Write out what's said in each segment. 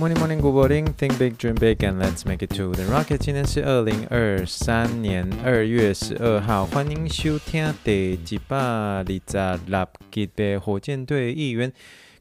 Morning, morning, good morning. Think big, dream big, and let's make it to the rocket. 今天是二零二三年二月十二号，欢迎收听第几百二十六集的火箭队议员。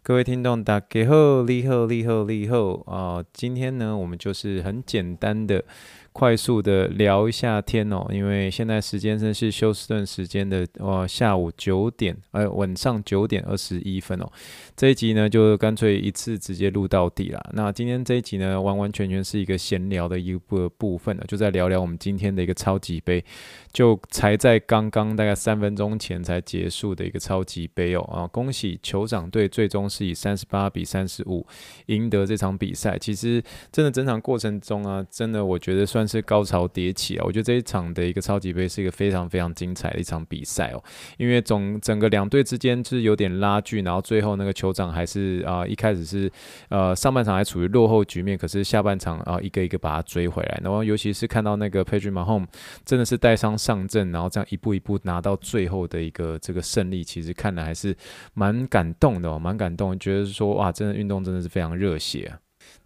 各位听众，大家好，你好，你好，你好啊！今天呢，我们就是很简单的。快速的聊一下天哦，因为现在时间正是休斯顿时间的呃下午九点，呃晚上九点二十一分哦。这一集呢就干脆一次直接录到底啦。那今天这一集呢完完全全是一个闲聊的一个部分了，就在聊聊我们今天的一个超级杯，就才在刚刚大概三分钟前才结束的一个超级杯哦啊！恭喜酋长队最终是以三十八比三十五赢得这场比赛。其实真的整场过程中啊，真的我觉得算。算是高潮迭起啊！我觉得这一场的一个超级杯是一个非常非常精彩的一场比赛哦，因为总整个两队之间就是有点拉锯，然后最后那个酋长还是啊、一开始是呃上半场还处于落后局面，可是下半场啊、一个一个把它追回来，然后尤其是看到那个 p a t r i c Mahomes 真的是带伤上阵，然后这样一步一步拿到最后的一个这个胜利，其实看了还是蛮感动的哦，蛮感动，觉得说哇，真的运动真的是非常热血啊。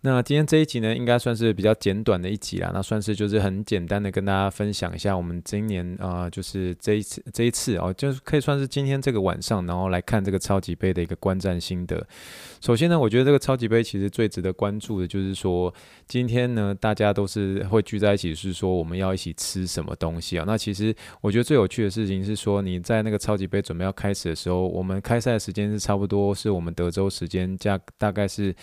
那今天这一集呢，应该算是比较简短的一集啦。那算是就是很简单的跟大家分享一下我们今年啊、就是这一次这一次哦，就是可以算是今天这个晚上，然后来看这个超级杯的一个观战心得。首先呢，我觉得这个超级杯其实最值得关注的就是说，今天呢大家都是会聚在一起，是说我们要一起吃什么东西啊？那其实我觉得最有趣的事情是说，你在那个超级杯准备要开始的时候，我们开赛的时间是差不多是我们德州时间加大概是。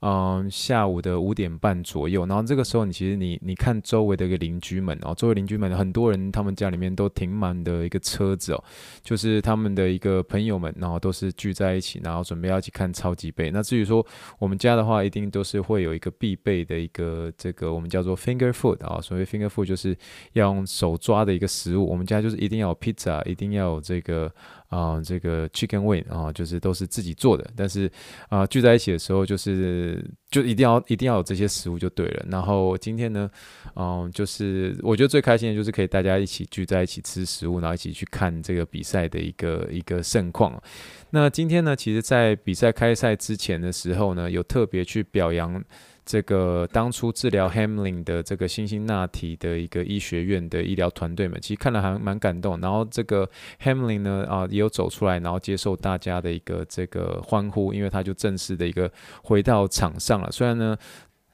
嗯，下午的五点半左右，然后这个时候，你其实你你看周围的一个邻居们哦，周围邻居们很多人，他们家里面都停满的一个车子哦，就是他们的一个朋友们，然后都是聚在一起，然后准备要去看超级杯。那至于说我们家的话，一定都是会有一个必备的一个这个我们叫做 finger food 啊，所谓 finger food 就是要用手抓的一个食物。我们家就是一定要有 pizza，一定要有这个。啊、这个 chicken wing 啊、就是都是自己做的，但是啊、聚在一起的时候，就是就一定要一定要有这些食物就对了。然后今天呢，嗯、就是我觉得最开心的就是可以大家一起聚在一起吃食物，然后一起去看这个比赛的一个一个盛况。那今天呢，其实，在比赛开赛之前的时候呢，有特别去表扬。这个当初治疗 Hamlin 的这个辛辛那提的一个医学院的医疗团队们，其实看了还蛮感动。然后这个 Hamlin 呢，啊，也有走出来，然后接受大家的一个这个欢呼，因为他就正式的一个回到场上了。虽然呢。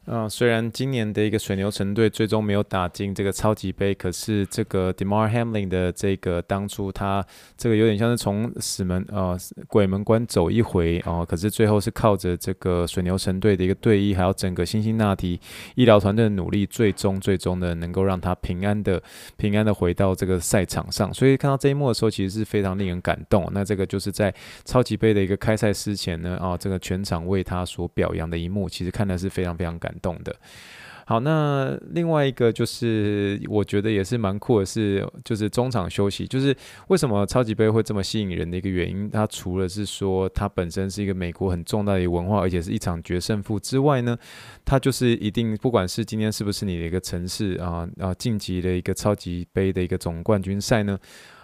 啊、呃，虽然今年的一个水牛城队最终没有打进这个超级杯，可是这个 Demar Hamlin 的这个当初他这个有点像是从死门呃鬼门关走一回哦、可是最后是靠着这个水牛城队的一个队医，还有整个辛辛那提医疗团队的努力，最终最终的能够让他平安的平安的回到这个赛场上。所以看到这一幕的时候，其实是非常令人感动。那这个就是在超级杯的一个开赛之前呢，啊、这个全场为他所表扬的一幕，其实看的是非常非常感动。动的，好，那另外一个就是我觉得也是蛮酷的是，就是中场休息，就是为什么超级杯会这么吸引人的一个原因，它除了是说它本身是一个美国很重大的一个文化，而且是一场决胜负之外呢，它就是一定不管是今天是不是你的一个城市啊啊晋级的一个超级杯的一个总冠军赛呢，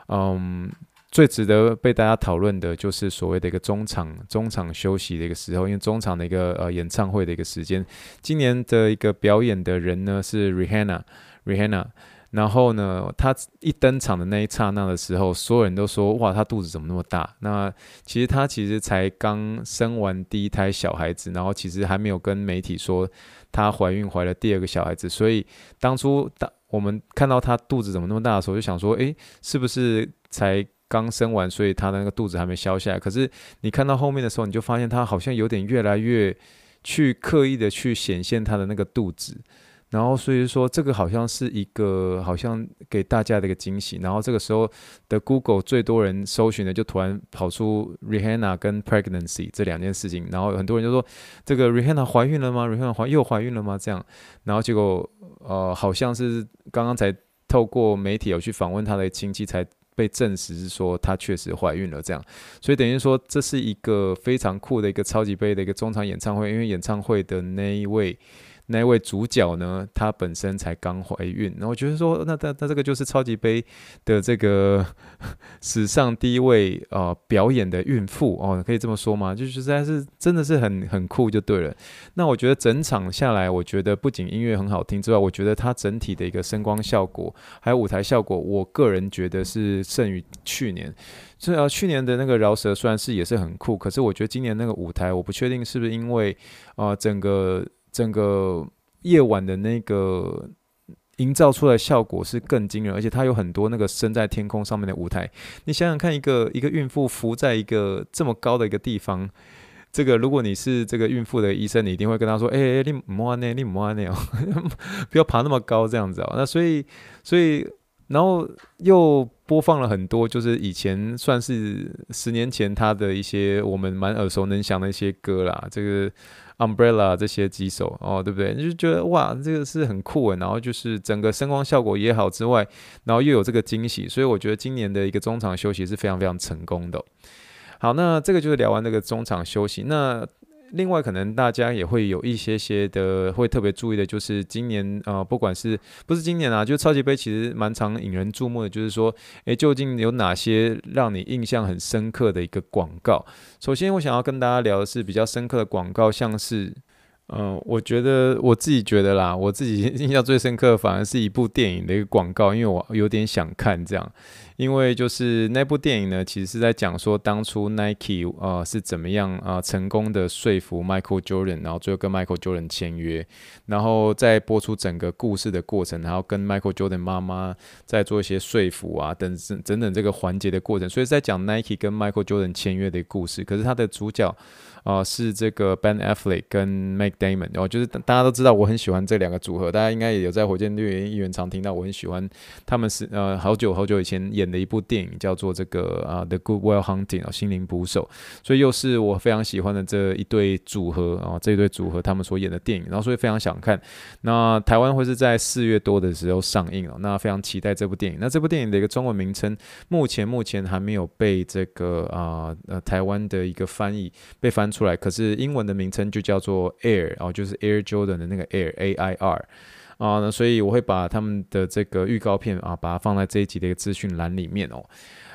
嗯。最值得被大家讨论的就是所谓的一个中场中场休息的一个时候，因为中场的一个呃演唱会的一个时间，今年的一个表演的人呢是 Rihanna，Rihanna，然后呢，他一登场的那一刹那的时候，所有人都说哇，他肚子怎么那么大？那其实他其实才刚生完第一胎小孩子，然后其实还没有跟媒体说她怀孕怀了第二个小孩子，所以当初当我们看到她肚子怎么那么大的时候，就想说，诶，是不是才？刚生完，所以他的那个肚子还没消下来。可是你看到后面的时候，你就发现他好像有点越来越去刻意的去显现他的那个肚子。然后所以说，这个好像是一个好像给大家的一个惊喜。然后这个时候的 Google 最多人搜寻的就突然跑出 Rihanna 跟 pregnancy 这两件事情。然后很多人就说：“这个 Rihanna 怀孕了吗？Rihanna 怀又怀孕了吗？”这样。然后结果呃，好像是刚刚才透过媒体有去访问他的亲戚才。被证实是说她确实怀孕了，这样，所以等于说这是一个非常酷的一个超级杯的一个中场演唱会，因为演唱会的那一位。那位主角呢？她本身才刚怀孕，然后我觉得说，那那那这个就是超级杯的这个史上第一位呃表演的孕妇哦，可以这么说吗？就实在是真的是很很酷就对了。那我觉得整场下来，我觉得不仅音乐很好听之外，我觉得它整体的一个声光效果还有舞台效果，我个人觉得是胜于去年。所以啊，去年的那个饶舌虽然是也是很酷，可是我觉得今年那个舞台，我不确定是不是因为啊、整个。整个夜晚的那个营造出来效果是更惊人，而且它有很多那个升在天空上面的舞台。你想想看，一个一个孕妇浮在一个这么高的一个地方，这个如果你是这个孕妇的医生，你一定会跟她说：“哎、欸，你莫安内，你莫安内哦，不要爬那么高，这样子哦。”那所以，所以，然后又播放了很多，就是以前算是十年前他的一些我们蛮耳熟能详的一些歌啦，这个。Umbrella 这些几首哦，对不对？你就觉得哇，这个是很酷诶。然后就是整个声光效果也好之外，然后又有这个惊喜，所以我觉得今年的一个中场休息是非常非常成功的。好，那这个就是聊完这个中场休息，那。另外，可能大家也会有一些些的会特别注意的，就是今年、呃，不管是不是今年啊，就超级杯其实蛮常引人注目的，就是说，诶，究竟有哪些让你印象很深刻的一个广告？首先，我想要跟大家聊的是比较深刻的广告，像是。嗯、我觉得我自己觉得啦，我自己印象最深刻反而是一部电影的一个广告，因为我有点想看这样，因为就是那部电影呢，其实是在讲说当初 Nike、呃、是怎么样啊、呃、成功的说服 Michael Jordan，然后最后跟 Michael Jordan 签约，然后再播出整个故事的过程，然后跟 Michael Jordan 妈妈再做一些说服啊等等等等这个环节的过程，所以在讲 Nike 跟 Michael Jordan 签约的故事，可是他的主角。啊、呃，是这个 Ben Affleck 跟 Matt Damon，然、哦、后就是大家都知道我很喜欢这两个组合，大家应该也有在火箭队员议员常听到我很喜欢他们是呃好久好久以前演的一部电影叫做这个啊、The Good Will Hunting 啊、哦、心灵捕手，所以又是我非常喜欢的这一对组合啊、这一对组合他们所演的电影，然后所以非常想看。那台湾会是在四月多的时候上映哦，那非常期待这部电影。那这部电影的一个中文名称目前目前还没有被这个啊呃，呃台湾的一个翻译被翻。出来，可是英文的名称就叫做 Air，哦，就是 Air Jordan 的那个 Air A I R 啊，那所以我会把他们的这个预告片啊，把它放在这一集的一个资讯栏里面哦。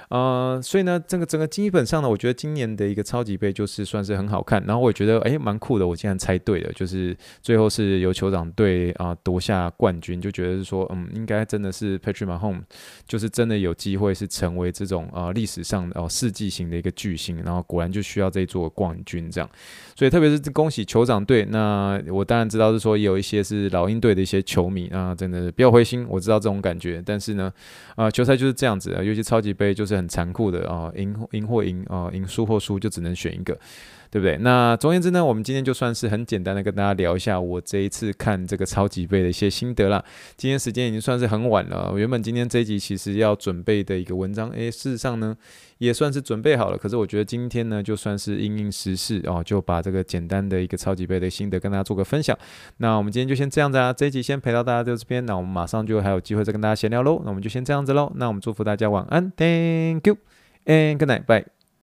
呃，所以呢，这个整个基本上呢，我觉得今年的一个超级杯就是算是很好看，然后我也觉得诶蛮酷的，我竟然猜对了，就是最后是由酋长队啊夺下冠军，就觉得是说，嗯，应该真的是 Patrick Mahomes，就是真的有机会是成为这种啊历史上哦世纪型的一个巨星，然后果然就需要这座冠军这样，所以特别是恭喜酋长队，那我当然知道是说有一些是老鹰队的一些球迷啊，真的不要灰心，我知道这种感觉，但是呢，啊球赛就是这样子啊，尤其超级杯就是很。很残酷的啊，赢赢或赢啊，赢输或输就只能选一个，对不对？那总而言之呢，我们今天就算是很简单的跟大家聊一下我这一次看这个超级杯的一些心得啦。今天时间已经算是很晚了，原本今天这一集其实要准备的一个文章，诶，事实上呢也算是准备好了。可是我觉得今天呢就算是因应时事哦，就把这个简单的一个超级杯的心得跟大家做个分享。那我们今天就先这样子啊，这一集先陪到大家到这边，那我们马上就还有机会再跟大家闲聊喽。那我们就先这样子喽。那我们祝福大家晚安，Thank you and good night，bye。